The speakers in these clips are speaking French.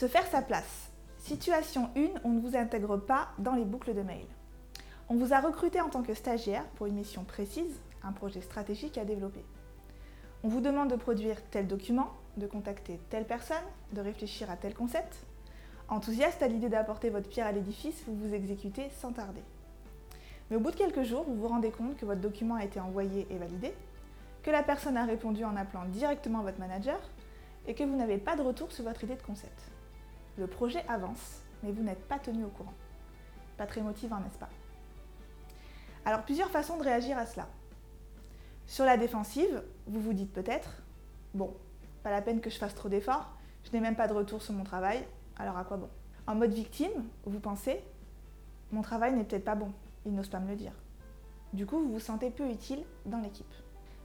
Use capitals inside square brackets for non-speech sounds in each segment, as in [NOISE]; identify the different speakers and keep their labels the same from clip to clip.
Speaker 1: Se faire sa place. Situation 1, on ne vous intègre pas dans les boucles de mail. On vous a recruté en tant que stagiaire pour une mission précise, un projet stratégique à développer. On vous demande de produire tel document, de contacter telle personne, de réfléchir à tel concept. Enthousiaste à l'idée d'apporter votre pierre à l'édifice, vous vous exécutez sans tarder. Mais au bout de quelques jours, vous vous rendez compte que votre document a été envoyé et validé, que la personne a répondu en appelant directement votre manager et que vous n'avez pas de retour sur votre idée de concept. Le projet avance, mais vous n'êtes pas tenu au courant. Pas très motivant, n'est-ce pas? Alors, plusieurs façons de réagir à cela. Sur la défensive, vous vous dites peut-être, bon, pas la peine que je fasse trop d'efforts, je n'ai même pas de retour sur mon travail, alors à quoi bon? En mode victime, vous pensez, mon travail n'est peut-être pas bon, il n'ose pas me le dire. Du coup, vous vous sentez peu utile dans l'équipe.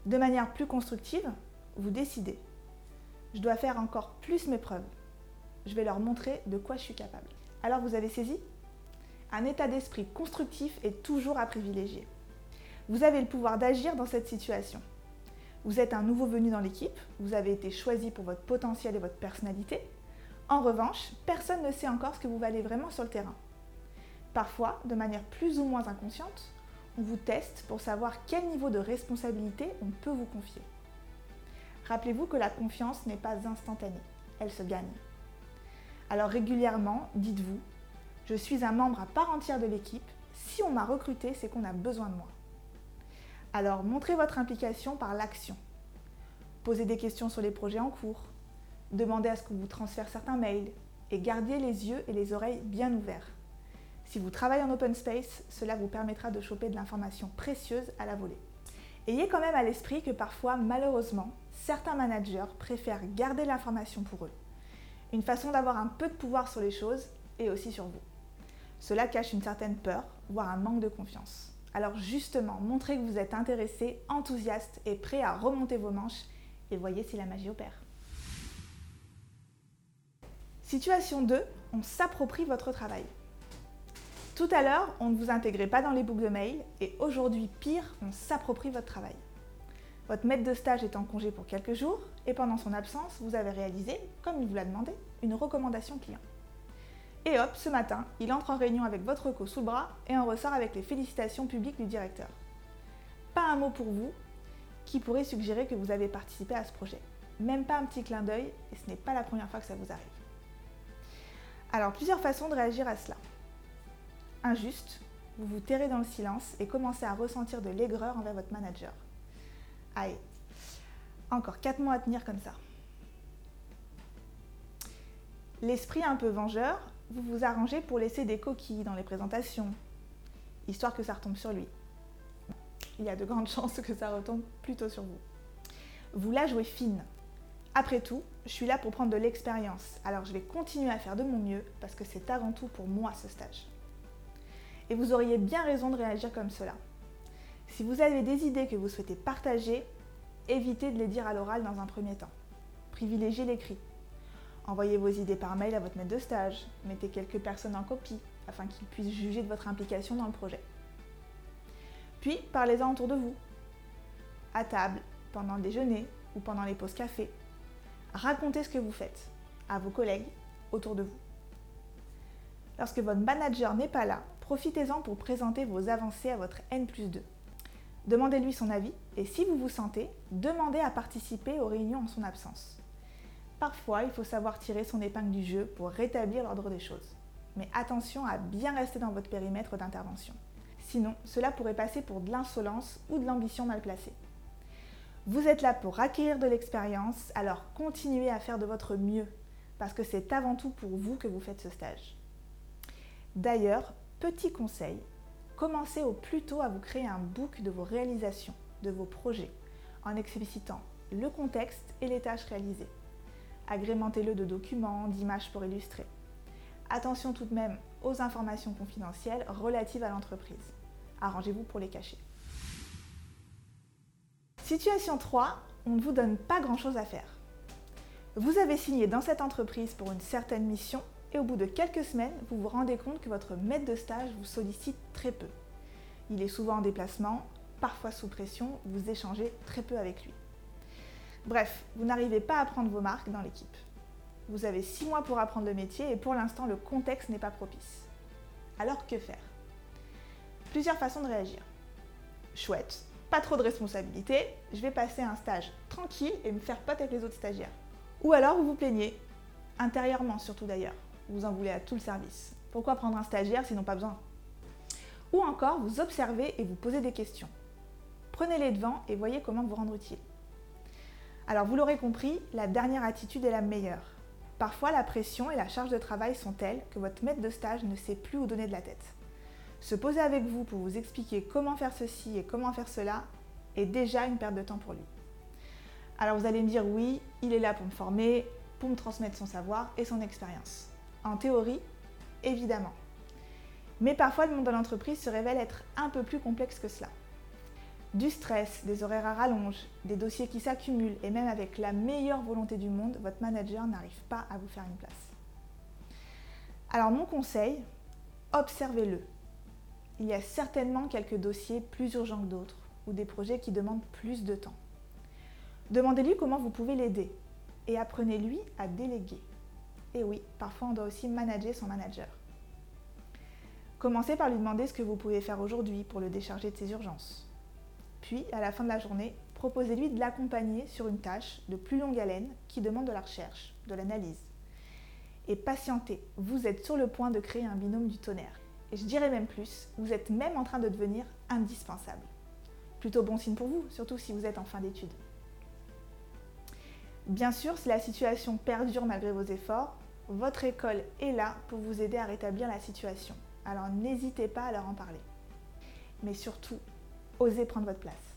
Speaker 1: De manière plus constructive, vous décidez. Je dois faire encore plus mes preuves. Je vais leur montrer de quoi je suis capable. Alors vous avez saisi? Un état d'esprit constructif est toujours à privilégier. Vous avez le pouvoir d'agir dans cette situation. Vous êtes un nouveau venu dans l'équipe, vous avez été choisi pour votre potentiel et votre personnalité. En revanche, personne ne sait encore ce que vous valez vraiment sur le terrain. Parfois, de manière plus ou moins inconsciente, on vous teste pour savoir quel niveau de responsabilité on peut vous confier. Rappelez-vous que la confiance n'est pas instantanée, elle se gagne. Alors régulièrement, dites-vous, je suis un membre à part entière de l'équipe, si on m'a recruté, c'est qu'on a besoin de moi. Alors montrez votre implication par l'action. Posez des questions sur les projets en cours, demandez à ce qu'on vous transfère certains mails et gardez les yeux et les oreilles bien ouverts. Si vous travaillez en open space, cela vous permettra de choper de l'information précieuse à la volée. Ayez quand même à l'esprit que parfois, malheureusement, certains managers préfèrent garder l'information pour eux. Une façon d'avoir un peu de pouvoir sur les choses et aussi sur vous. Cela cache une certaine peur, voire un manque de confiance. Alors justement, montrez que vous êtes intéressé, enthousiaste et prêt à remonter vos manches et voyez si la magie opère. Situation 2, on s'approprie votre travail. Tout à l'heure, on ne vous intégrait pas dans les boucles de mail et aujourd'hui, pire, on s'approprie votre travail. Votre maître de stage est en congé pour quelques jours et pendant son absence, vous avez réalisé, comme il vous l'a demandé, une recommandation client. Et hop, ce matin, il entre en réunion avec votre reco sous le bras et en ressort avec les félicitations publiques du directeur. Pas un mot pour vous qui pourrait suggérer que vous avez participé à ce projet. Même pas un petit clin d'œil et ce n'est pas la première fois que ça vous arrive. Alors, plusieurs façons de réagir à cela injuste, vous vous tairez dans le silence et commencez à ressentir de l'aigreur envers votre manager. Aïe, encore 4 mois à tenir comme ça. L'esprit un peu vengeur, vous vous arrangez pour laisser des coquilles dans les présentations, histoire que ça retombe sur lui. Il y a de grandes [LAUGHS] chances que ça retombe plutôt sur vous. Vous la jouez fine. Après tout, je suis là pour prendre de l'expérience, alors je vais continuer à faire de mon mieux parce que c'est avant tout pour moi ce stage. Et vous auriez bien raison de réagir comme cela. Si vous avez des idées que vous souhaitez partager, évitez de les dire à l'oral dans un premier temps. Privilégiez l'écrit. Envoyez vos idées par mail à votre maître de stage. Mettez quelques personnes en copie afin qu'ils puissent juger de votre implication dans le projet. Puis, parlez-en autour de vous. À table, pendant le déjeuner ou pendant les pauses café. Racontez ce que vous faites à vos collègues autour de vous. Lorsque votre manager n'est pas là, profitez-en pour présenter vos avancées à votre N plus 2. Demandez-lui son avis et si vous vous sentez, demandez à participer aux réunions en son absence. Parfois, il faut savoir tirer son épingle du jeu pour rétablir l'ordre des choses. Mais attention à bien rester dans votre périmètre d'intervention. Sinon, cela pourrait passer pour de l'insolence ou de l'ambition mal placée. Vous êtes là pour acquérir de l'expérience, alors continuez à faire de votre mieux, parce que c'est avant tout pour vous que vous faites ce stage. D'ailleurs, Petit conseil, commencez au plus tôt à vous créer un book de vos réalisations, de vos projets, en explicitant le contexte et les tâches réalisées. Agrémentez-le de documents, d'images pour illustrer. Attention tout de même aux informations confidentielles relatives à l'entreprise. Arrangez-vous pour les cacher. Situation 3, on ne vous donne pas grand-chose à faire. Vous avez signé dans cette entreprise pour une certaine mission et au bout de quelques semaines, vous vous rendez compte que votre maître de stage vous sollicite très peu. Il est souvent en déplacement, parfois sous pression, vous échangez très peu avec lui. Bref, vous n'arrivez pas à prendre vos marques dans l'équipe. Vous avez six mois pour apprendre le métier et pour l'instant le contexte n'est pas propice. Alors que faire? Plusieurs façons de réagir. Chouette, pas trop de responsabilité, je vais passer un stage tranquille et me faire pote avec les autres stagiaires. Ou alors vous vous plaignez, intérieurement surtout d'ailleurs, vous en voulez à tout le service. Pourquoi prendre un stagiaire s'ils n'ont pas besoin? Ou encore vous observez et vous posez des questions. Prenez les devants et voyez comment vous rendre utile. Alors vous l'aurez compris, la dernière attitude est la meilleure. Parfois la pression et la charge de travail sont telles que votre maître de stage ne sait plus où donner de la tête. Se poser avec vous pour vous expliquer comment faire ceci et comment faire cela est déjà une perte de temps pour lui. Alors vous allez me dire oui, il est là pour me former, pour me transmettre son savoir et son expérience. En théorie, évidemment. Mais parfois le monde de l'entreprise se révèle être un peu plus complexe que cela. Du stress, des horaires à rallonge, des dossiers qui s'accumulent et même avec la meilleure volonté du monde, votre manager n'arrive pas à vous faire une place. Alors mon conseil, observez-le. Il y a certainement quelques dossiers plus urgents que d'autres ou des projets qui demandent plus de temps. Demandez-lui comment vous pouvez l'aider et apprenez-lui à déléguer. Et oui, parfois on doit aussi manager son manager. Commencez par lui demander ce que vous pouvez faire aujourd'hui pour le décharger de ses urgences. Puis, à la fin de la journée, proposez-lui de l'accompagner sur une tâche de plus longue haleine qui demande de la recherche, de l'analyse. Et patientez, vous êtes sur le point de créer un binôme du tonnerre. Et je dirais même plus, vous êtes même en train de devenir indispensable. Plutôt bon signe pour vous, surtout si vous êtes en fin d'études. Bien sûr, si la situation perdure malgré vos efforts, votre école est là pour vous aider à rétablir la situation. Alors n'hésitez pas à leur en parler. Mais surtout, osez prendre votre place.